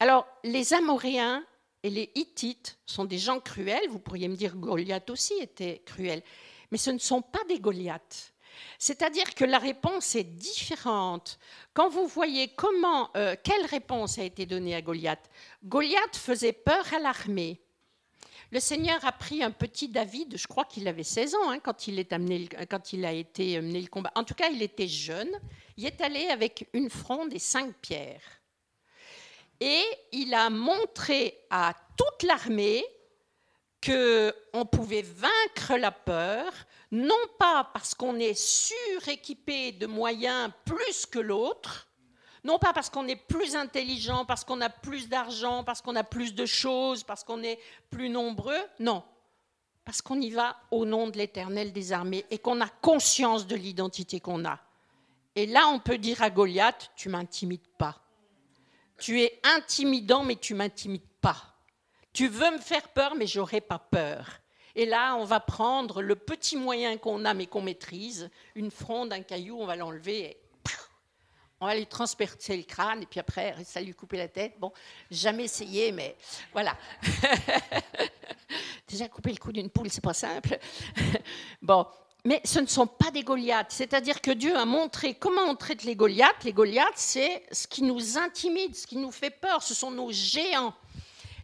Alors, les Amoréens et les Hittites sont des gens cruels. Vous pourriez me dire Goliath aussi était cruel. Mais ce ne sont pas des Goliaths. C'est-à-dire que la réponse est différente. Quand vous voyez comment, euh, quelle réponse a été donnée à Goliath, Goliath faisait peur à l'armée. Le Seigneur a pris un petit David, je crois qu'il avait 16 ans hein, quand, il a été mené le combat. En tout cas, il était jeune. Il est allé avec une fronde et cinq pierres. Et il a montré à toute l'armée qu'on pouvait vaincre la peur, non pas parce qu'on est suréquipé de moyens plus que l'autre, non pas parce qu'on est plus intelligent, parce qu'on a plus d'argent, parce qu'on a plus de choses, parce qu'on est plus nombreux. Non, parce qu'on y va au nom de l'Éternel des armées et qu'on a conscience de l'identité qu'on a. Et là, on peut dire à Goliath, tu m'intimides pas. Tu es intimidant, mais tu m'intimides pas. Tu veux me faire peur, mais j'aurai pas peur. Et là, on va prendre le petit moyen qu'on a, mais qu'on maîtrise, une fronde, un caillou, on va l'enlever on va lui transpercer le crâne et puis après, ça lui couper la tête. Bon, jamais essayé, mais voilà. Déjà, couper le cou d'une poule, c'est pas simple. bon, mais ce ne sont pas des Goliaths. C'est-à-dire que Dieu a montré comment on traite les Goliaths? Les Goliaths, c'est ce qui nous intimide, ce qui nous fait peur. Ce sont nos géants.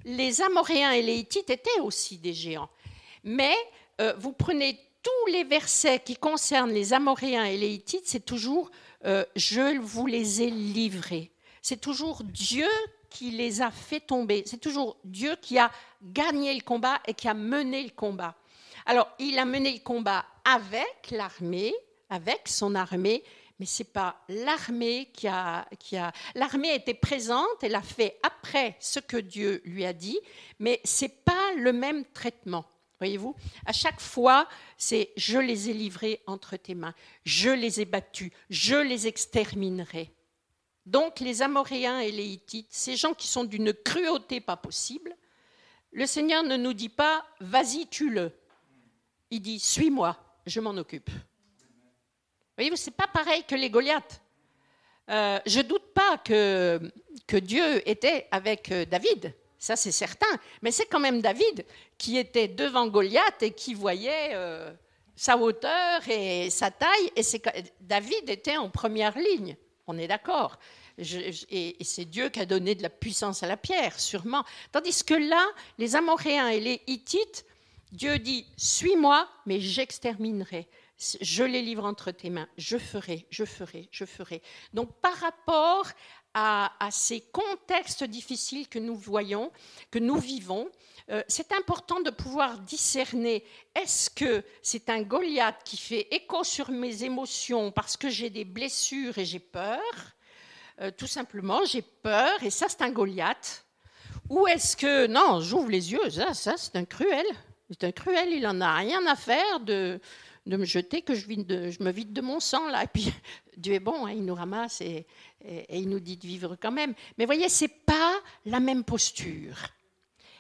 Les Amoréens et les Hittites étaient aussi des géants. Mais euh, vous prenez tous les versets qui concernent les Amoréens et les Hittites, c'est toujours euh, je vous les ai livrés. C'est toujours Dieu qui les a fait tomber. C'est toujours Dieu qui a gagné le combat et qui a mené le combat. Alors, il a mené le combat avec l'armée, avec son armée, mais ce n'est pas l'armée qui a, qui a... L'armée était présente, elle a fait après ce que Dieu lui a dit, mais ce n'est pas le même traitement. Voyez-vous? À chaque fois, c'est je les ai livrés entre tes mains, je les ai battus, je les exterminerai. Donc les Amoréens et les Hittites, ces gens qui sont d'une cruauté pas possible, le Seigneur ne nous dit pas vas-y, tue-le. Il dit suis-moi, je m'en occupe. Voyez-vous, c'est pas pareil que les Goliaths. Euh, je ne doute pas que, que Dieu était avec euh, David ça c'est certain. Mais c'est quand même David qui était devant Goliath et qui voyait euh, sa hauteur et sa taille. Et David était en première ligne, on est d'accord. et, c'est Dieu qui a donné de la puissance à la pierre, sûrement. Tandis que là, les Amoréens et les Hittites, Dieu dit, suis-moi, mais j'exterminerai. Je les livre entre tes mains. Je ferai, je ferai, je ferai. Donc par rapport à, ces contextes difficiles que nous voyons, que nous vivons, euh, c'est important de pouvoir discerner est-ce que c'est un Goliath qui fait écho sur mes émotions parce que j'ai des blessures et j'ai peur? Euh, tout simplement, j'ai peur, et ça, c'est un Goliath. Ou est-ce que, non, j'ouvre les yeux, ça, ça c'est un cruel. C'est un cruel, il en a rien à faire de, de me jeter, que je, de, me vide de mon sang, là. Et puis, Dieu est bon, hein, il nous ramasse et, et, il nous dit de vivre quand même. Mais voyez, c'est pas la même posture.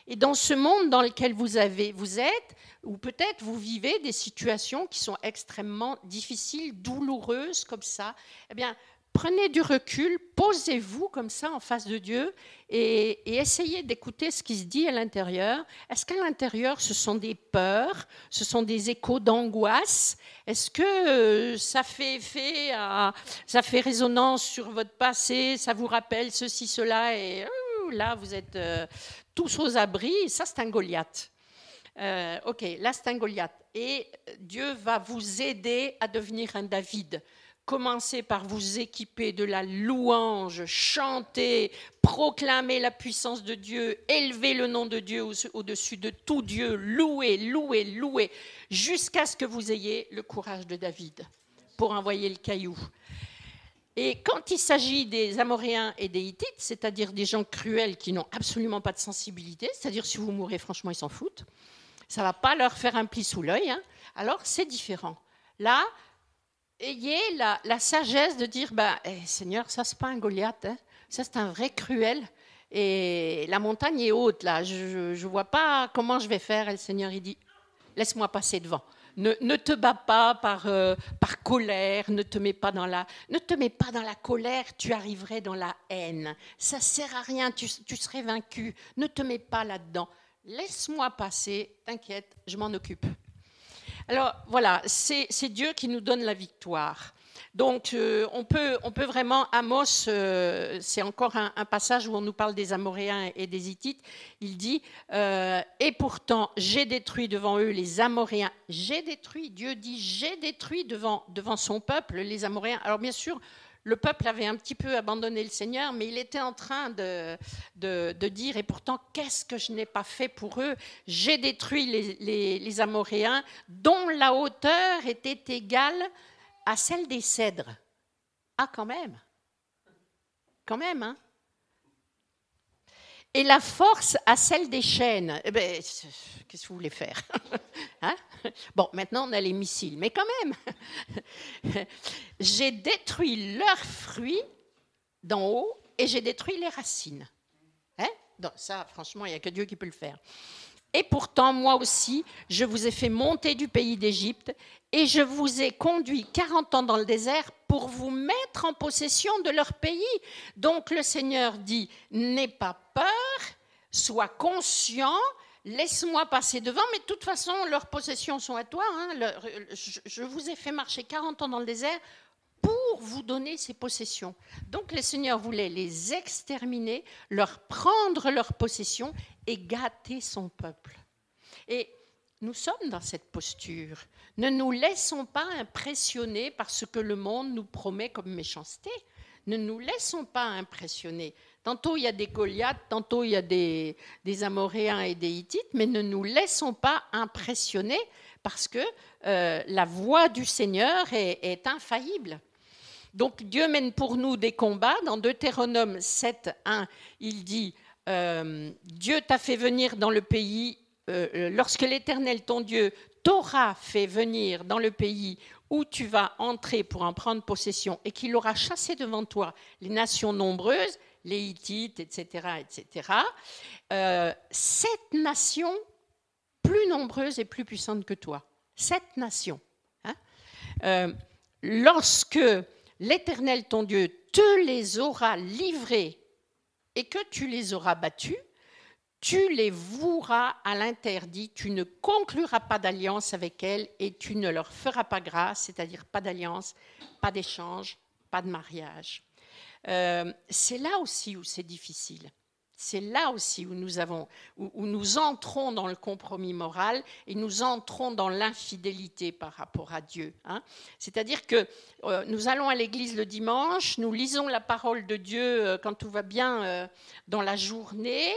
Et dans ce monde dans lequel vous, avez, vous êtes, ou peut-être vous vivez des situations qui sont extrêmement difficiles, douloureuses comme ça, eh bien, prenez du recul, posez-vous comme ça en face de Dieu et, essayez d'écouter ce qui se dit à l'intérieur. Est-ce qu'à l'intérieur, ce sont des peurs, ce sont des échos d'angoisse? Est-ce que euh, ça fait effet, ça fait résonance sur votre passé, ça vous rappelle ceci, cela et là, vous êtes euh, tous aux abris Ça, c'est un Goliath. Euh, ok, là, c'est un Goliath. Et Dieu va vous aider à devenir un David. Commencez par vous équiper de la louange, chanter, proclamer la puissance de Dieu, élever le nom de Dieu au-dessus de tout Dieu, louer, louer, louer, jusqu'à ce que vous ayez le courage de David pour envoyer le caillou. Et quand il s'agit des Amoréens et des Hittites, c'est-à-dire des gens cruels qui n'ont absolument pas de sensibilité, c'est-à-dire si vous mourrez, franchement, ils s'en foutent, ça ne va pas leur faire un pli sous l'œil, hein, alors c'est différent. Là, ayez la, sagesse de dire bah, eh, Seigneur, ça, c'est pas un Goliath, hein. ça, c'est un vrai cruel. Et la montagne est haute, là, je ne vois pas comment je vais faire. Et le Seigneur, il dit Laisse-moi passer devant. Ne, te bats pas par, euh, par colère, ne te mets pas dans la, ne te mets pas dans la colère, tu arriverais dans la haine. Ça sert à rien, tu, tu serais vaincu. Ne te mets pas là-dedans. Laisse-moi passer, t'inquiète, je m'en occupe. Alors voilà, c'est Dieu qui nous donne la victoire. Donc euh, on, peut, on, peut, vraiment, Amos, euh, c'est encore un, passage où on nous parle des Amoréens et des Hittites, il dit, euh, et pourtant j'ai détruit devant eux les Amoréens, j'ai détruit, Dieu dit, j'ai détruit devant, devant son peuple les Amoréens. Alors bien sûr, le peuple avait un petit peu abandonné le Seigneur, mais il était en train de, dire, et pourtant, qu'est-ce que je n'ai pas fait pour eux? J'ai détruit les, les, Amoréens, dont la hauteur était égale à celle des cèdres. Ah, quand même. Quand même, hein et la force à celle des chaînes. Eh ben, qu'est-ce que vous voulez faire hein Bon, maintenant on a les missiles, mais quand même, j'ai détruit leurs fruits d'en haut et j'ai détruit les racines. Hein ça, franchement, il n'y a que Dieu qui peut le faire. Et pourtant, moi aussi, je vous ai fait monter du pays d'Égypte et je vous ai conduit 40 ans dans le désert pour vous mettre en possession de leur pays. Donc le Seigneur dit, n'aie pas sois conscient, laisse-moi passer devant, mais de toute façon, leurs possessions sont à toi. Hein. je vous ai fait marcher 40 ans dans le désert pour vous donner ces possessions. Donc le Seigneur voulait les exterminer, leur prendre leurs possessions et gâter son peuple. Et nous sommes dans cette posture. Ne nous laissons pas impressionner par ce que le monde nous promet comme méchanceté. Ne nous laissons pas impressionner. Tantôt il y a des Goliaths, tantôt il y a des, Amoréens et des Hittites, mais ne nous laissons pas impressionner parce que euh, la voix du Seigneur est, infaillible. Donc Dieu mène pour nous des combats. Dans Deutéronome 7, 1, il dit euh, Dieu t'a fait venir dans le pays euh, lorsque l'Éternel, ton Dieu, t'aura fait venir dans le pays où tu vas entrer pour en prendre possession et qu'il aura chassé devant toi les nations nombreuses, les Hittites, etc., etc., euh, sept nations plus nombreuses et plus puissantes que toi. Sept nations. Hein. lorsque l'Éternel, ton Dieu, te les aura livrées et que tu les auras battues, tu les voueras à l'interdit, tu ne concluras pas d'alliance avec elles et tu ne leur feras pas grâce, c'est-à-dire pas d'alliance, pas d'échange, pas de mariage. Euh, c'est là aussi où c'est difficile. C'est là aussi où nous, entrons dans le compromis moral et nous entrons dans l'infidélité par rapport à Dieu. Hein. C'est-à-dire que euh, nous allons à l'église le dimanche, nous lisons la parole de Dieu euh, quand tout va bien dans la journée,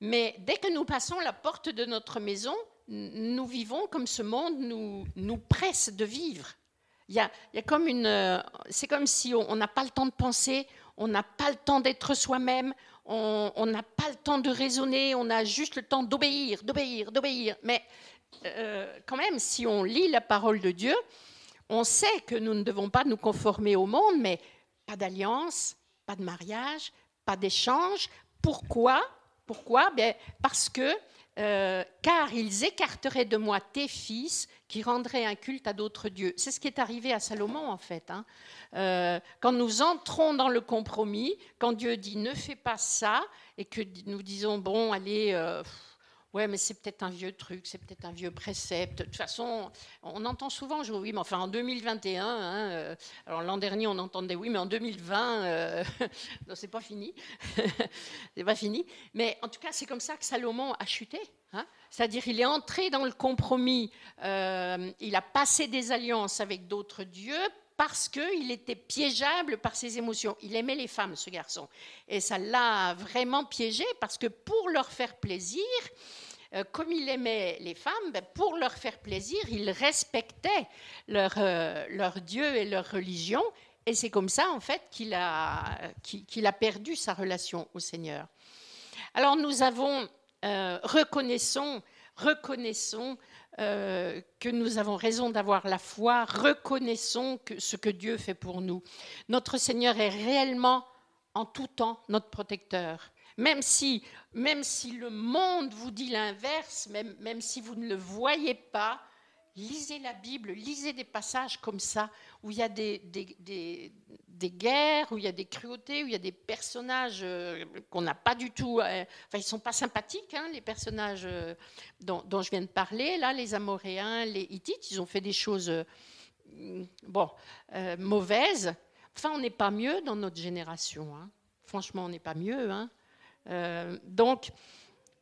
mais dès que nous passons la porte de notre maison, nous vivons comme ce monde nous presse de vivre. Il y a, comme une, euh, c'est comme si on n'a pas le temps de penser, on n'a pas le temps d'être soi-même, on n'a pas le temps de raisonner, on a juste le temps d'obéir, d'obéir, d'obéir. Mais euh, quand même, si on lit la parole de Dieu, on sait que nous ne devons pas nous conformer au monde, mais pas d'alliance, pas de mariage, pas d'échange. Pourquoi? Pourquoi? Ben, Parce que euh, car ils écarteraient de moi tes fils qui rendraient un culte à d'autres dieux. C'est ce qui est arrivé à Salomon en fait. Hein. Euh, quand nous entrons dans le compromis, quand Dieu dit ne fais pas ça, et que nous disons bon allez, euh, Ouais, mais c'est peut-être un vieux truc, c'est peut-être un vieux précepte. De toute façon, on entend souvent, je, oui, mais enfin en 2021, hein, euh, alors l'an dernier on entendait oui, mais en 2020, euh, non, c'est pas fini, c'est pas fini. Mais en tout cas, c'est comme ça que Salomon a chuté. Hein. C'est-à-dire, il est entré dans le compromis, euh, il a passé des alliances avec d'autres dieux parce qu'il était piégeable par ses émotions. Il aimait les femmes, ce garçon. Et ça l'a vraiment piégé parce que pour leur faire plaisir, euh, comme il aimait les femmes, ben, pour leur faire plaisir, il respectait leur, euh, leur Dieu et leur religion. Et c'est comme ça, en fait, qu'il a, qu'il a perdu sa relation au Seigneur. Alors nous avons, euh, reconnaissons, reconnaissons euh, que nous avons raison d'avoir la foi, reconnaissons ce que Dieu fait pour nous. Notre Seigneur est réellement en tout temps notre protecteur. Même si, même si le monde vous dit l'inverse, même, même si vous ne le voyez pas, lisez la Bible, lisez des passages comme ça, où il y a des, des, des, guerres, où il y a des cruautés, où il y a des personnages euh, qu'on n'a pas du tout... Euh, enfin, ils ne sont pas sympathiques, hein, les personnages euh, dont, je viens de parler. Là, les Amoréens, les Hittites, ils ont fait des choses, bon, mauvaises. Enfin, on n'est pas mieux dans notre génération. Hein. Franchement, on n'est pas mieux. Hein. donc,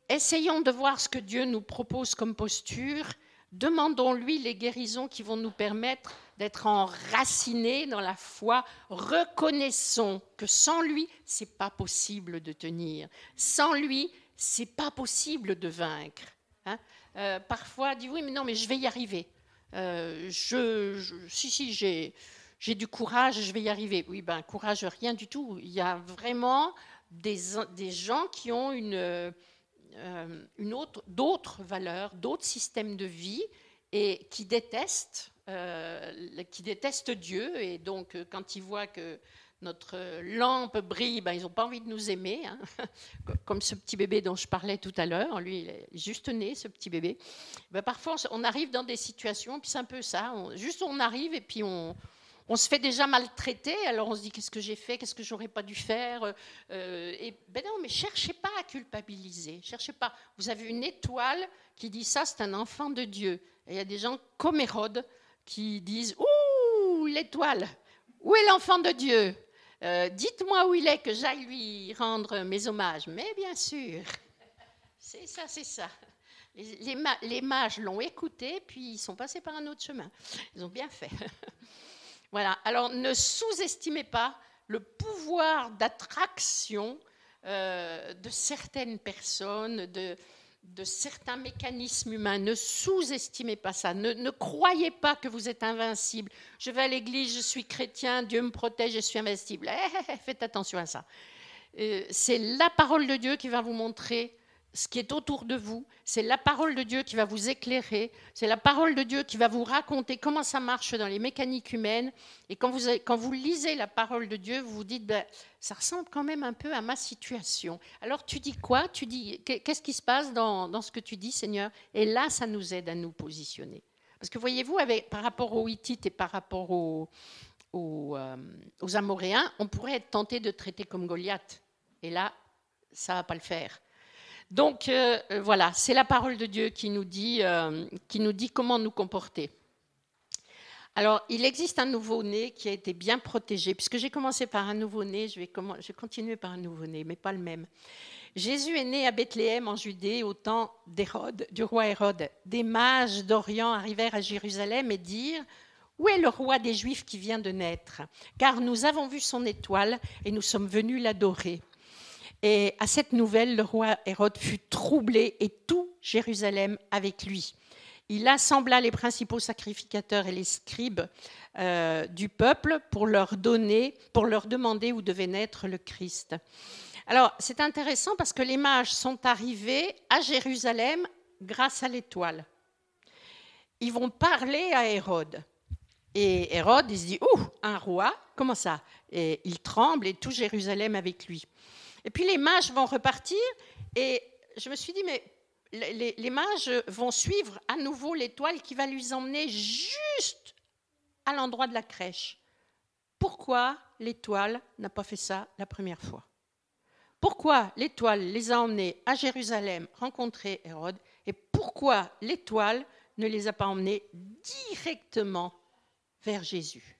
essayons de voir ce que Dieu nous propose comme posture Demandons-lui les guérisons qui vont nous permettre d'être enracinés dans la foi. Reconnaissons que sans lui, c'est pas possible de tenir. Sans lui, c'est pas possible de vaincre. Hein. Euh, parfois, dit oui, mais non, mais je vais y arriver. Euh, je, si, si, j'ai, j'ai du courage, je vais y arriver. Oui, ben courage, rien du tout. Il y a vraiment des, des gens qui ont une une autre, d'autres valeurs, d'autres systèmes de vie et qui détestent, euh, qui détestent Dieu. Et donc, euh, quand ils voient que notre lampe brille, ben, ils n'ont pas envie de nous aimer, hein. comme ce petit bébé dont je parlais tout à l'heure. Lui, il est juste né, ce petit bébé. Ben, parfois, on arrive dans des situations, puis c'est un peu ça. juste, on arrive et puis on, on se fait déjà maltraiter, alors on se dit qu'est-ce que j'ai fait, qu'est-ce que j'aurais pas dû faire. Euh, et ben non, mais cherchez pas à culpabiliser, cherchez pas. Vous avez une étoile qui dit ça, c'est un enfant de Dieu. Et il y a des gens comme Hérode qui disent ouh l'étoile, où est l'enfant de Dieu? Euh, Dites-moi où il est que j'aille lui rendre mes hommages. Mais bien sûr, c'est ça, c'est ça. Les mages l'ont écouté, puis ils sont passés par un autre chemin. Ils ont bien fait. Voilà. Alors ne sous-estimez pas le pouvoir d'attraction euh, de certaines personnes, de, certains mécanismes humains. Ne sous-estimez pas ça. Ne, croyez pas que vous êtes invincible. Je vais à l'église, je suis chrétien, Dieu me protège, je suis invincible. Eh, eh, eh, faites attention à ça. Euh, c'est la parole de Dieu qui va vous montrer ce qui est autour de vous, c'est la parole de Dieu qui va vous éclairer, c'est la parole de Dieu qui va vous raconter comment ça marche dans les mécaniques humaines. Et quand vous, lisez la parole de Dieu, vous vous dites, ben, ça ressemble quand même un peu à ma situation. Alors tu dis quoi? Tu dis, qu'est-ce qui se passe dans, ce que tu dis, Seigneur? Et là, ça nous aide à nous positionner. Parce que voyez-vous, avec, par rapport aux Hittites et par rapport aux, aux, euh, aux Amoréens, on pourrait être tenté de traiter comme Goliath. Et là, ça ne va pas le faire. Donc euh, euh, voilà, c'est la parole de Dieu qui nous, dit, euh, qui nous dit comment nous comporter. Alors, il existe un nouveau-né qui a été bien protégé, puisque j'ai commencé par un nouveau-né, je vais, je vais continuer par un nouveau-né, mais pas le même. Jésus est né à Bethléem en Judée au temps d'Hérode, du roi Hérode. Des mages d'Orient arrivèrent à Jérusalem et dirent Où est le roi des Juifs qui vient de naître? Car nous avons vu son étoile et nous sommes venus l'adorer. Et à cette nouvelle, le roi Hérode fut troublé et tout Jérusalem avec lui. il assembla les principaux sacrificateurs et les scribes euh, du peuple pour leur donner, pour leur demander où devait naître le Christ. Alors, c'est intéressant parce que les mages sont arrivés à Jérusalem grâce à l'étoile. Ils vont parler à Hérode. Et Hérode, il se dit, ouh, un roi, comment ça? Et il tremble et tout Jérusalem avec lui. Et puis les mages vont repartir et je me suis dit, mais les, mages vont suivre à nouveau l'étoile qui va les emmener juste à l'endroit de la crèche. Pourquoi l'étoile n'a pas fait ça la première fois? Pourquoi l'étoile les a emmenés à Jérusalem rencontrer Hérode? Et pourquoi l'étoile ne les a pas emmenés directement vers Jésus?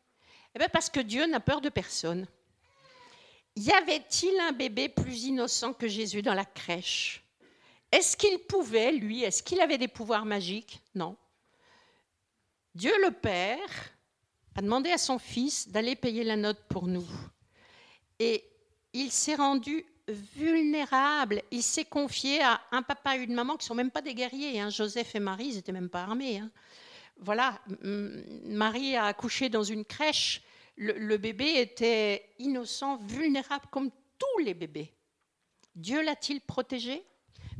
Eh bien parce que Dieu n'a peur de personne. Y avait-il un bébé plus innocent que Jésus dans la crèche? Est-ce qu'il pouvait, lui, est-ce qu'il avait des pouvoirs magiques? Non. Dieu le Père a demandé à son fils d'aller payer la note pour nous. Et il s'est rendu vulnérable. Il s'est confié à un papa et une maman qui ne sont même pas des guerriers. Hein. Joseph et Marie, ils n'étaient même pas armés. Hein. Voilà, Marie a accouché dans une crèche. Le bébé était innocent, vulnérable, comme tous les bébés. Dieu l'a-t-il protégé?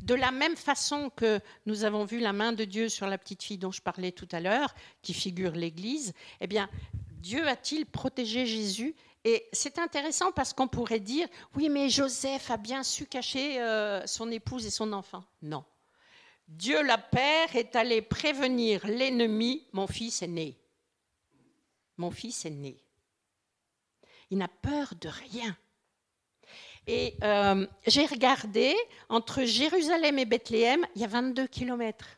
De la même façon que nous avons vu la main de Dieu sur la petite fille dont je parlais tout à l'heure, qui figure l'Église, eh bien, Dieu a-t-il protégé Jésus? Et c'est intéressant parce qu'on pourrait dire, oui, mais Joseph a bien su cacher euh, son épouse et son enfant. Non. Dieu la Père est allé prévenir l'ennemi, mon fils est né. Mon fils est né. Il n'a peur de rien. Et euh, j'ai regardé, entre Jérusalem et Bethléem, il y a 22 kilomètres.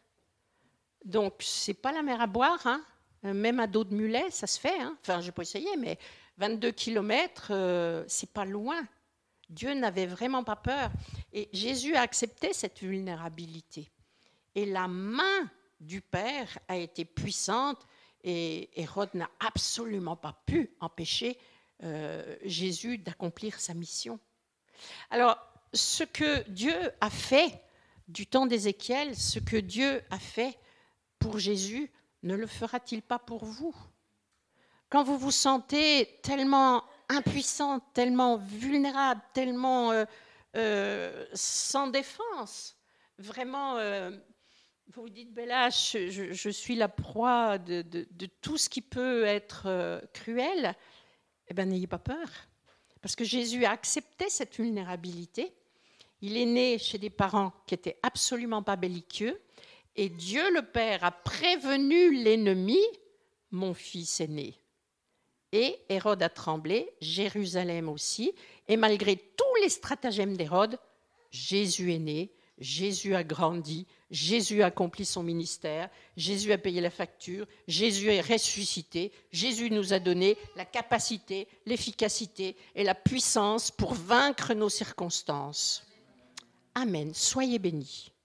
Donc, c'est pas la mer à boire, hein. même à dos de mulet, ça se fait. Hein. Enfin, j'ai pas essayé, mais 22 kilomètres, euh, c'est pas loin. Dieu n'avait vraiment pas peur. Et Jésus a accepté cette vulnérabilité. Et la main du Père a été puissante et Hérode n'a absolument pas pu empêcher euh, Jésus d'accomplir sa mission. Alors, ce que Dieu a fait du temps d'Ézéchiel, ce que Dieu a fait pour Jésus, ne le fera-t-il pas pour vous? Quand vous vous sentez tellement impuissant, tellement vulnérable, tellement euh, euh, sans défense, vraiment, vous vous dites, Bella, je, suis la proie de, tout ce qui peut être cruel, eh bien, n'ayez pas peur. Parce que Jésus a accepté cette vulnérabilité. Il est né chez des parents qui étaient absolument pas belliqueux. Et Dieu le Père a prévenu l'ennemi, mon fils est né. Et Hérode a tremblé, Jérusalem aussi. Et malgré tous les stratagèmes d'Hérode, Jésus est né, Jésus a grandi, Jésus a son ministère, Jésus a payé la facture, Jésus est ressuscité, Jésus nous a donné la capacité, l'efficacité et la puissance pour vaincre nos circonstances. Amen. Soyez bénis.